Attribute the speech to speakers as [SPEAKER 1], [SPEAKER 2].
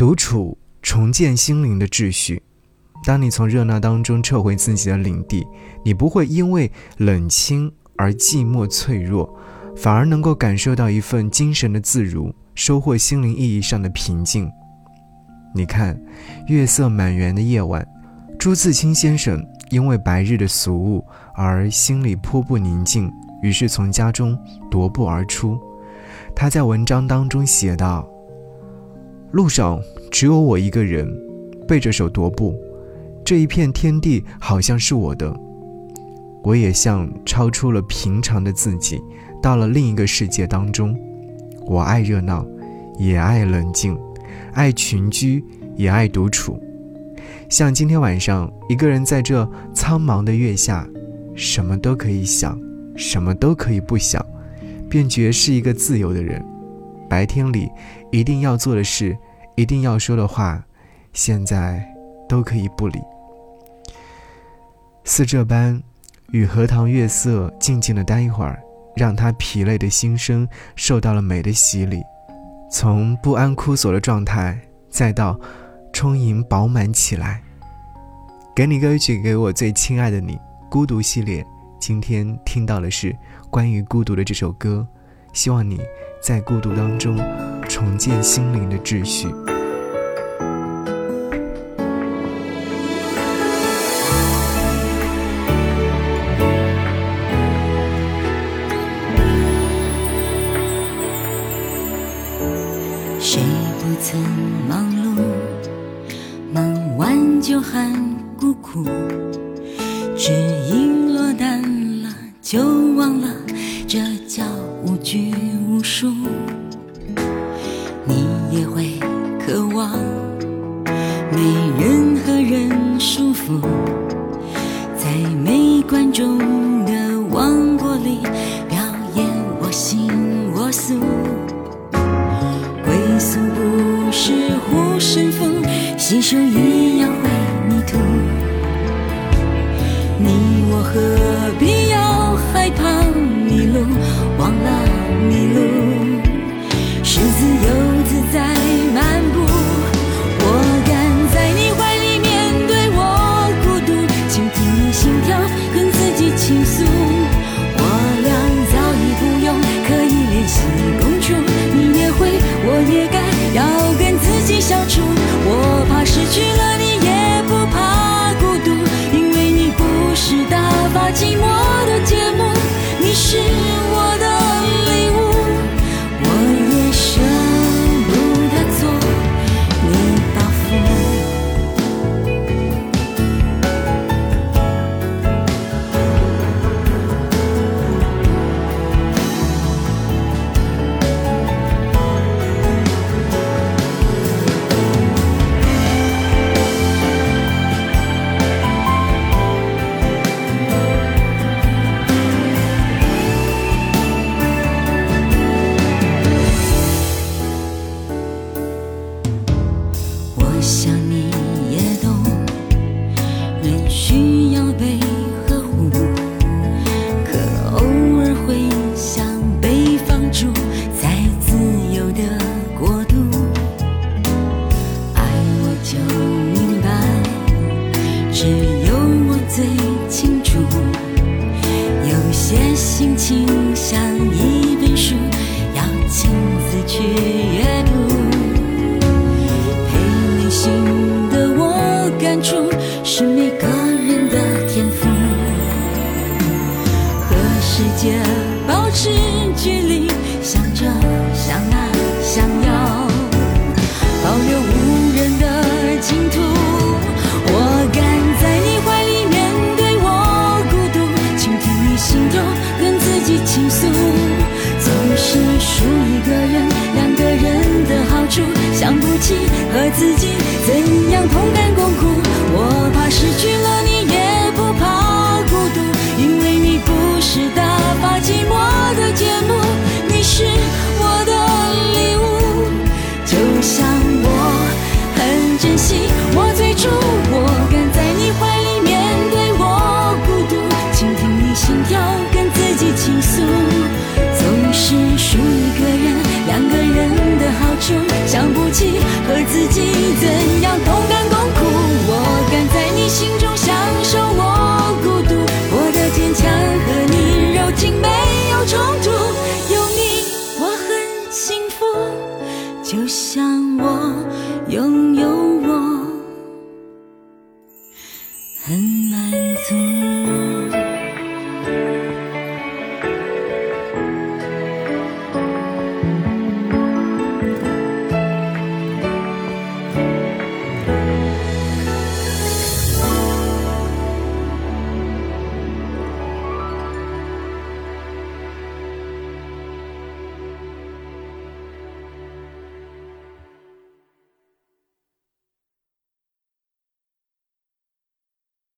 [SPEAKER 1] 独处，重建心灵的秩序。当你从热闹当中撤回自己的领地，你不会因为冷清而寂寞脆弱，反而能够感受到一份精神的自如，收获心灵意义上的平静。你看，月色满园的夜晚，朱自清先生因为白日的俗务而心里颇不宁静，于是从家中踱步而出。他在文章当中写道：“路上只有我一个人，背着手踱步，这一片天地好像是我的。我也像超出了平常的自己，到了另一个世界当中。我爱热闹，也爱冷静。”爱群居，也爱独处。像今天晚上，一个人在这苍茫的月下，什么都可以想，什么都可以不想，便觉是一个自由的人。白天里一定要做的事，一定要说的话，现在都可以不理。似这般，与荷塘月色静静的待一会儿，让他疲累的心声受到了美的洗礼。从不安枯索的状态，再到充盈饱满起来。给你歌曲，给我最亲爱的你。孤独系列，今天听到的是关于孤独的这首歌。希望你在孤独当中重建心灵的秩序。
[SPEAKER 2] 谁不曾忙碌，忙完就喊孤苦，只因落单了就忘了，没任何人束缚，在没观众的王国里表演我行我素。归宿不是护身符，洗手一样会迷途。你我何必要跟自己相处，我怕失去了你，也不怕孤独，因为你不是打发寂寞的节目，你是。最清楚。有些心情像一本书，要亲自去阅读。陪你心的我感触是每个。自己怎样同甘共苦？我怕失去了你，也不怕孤独，因为你不是打发寂寞的节目，你是我的礼物。就像我很珍惜很。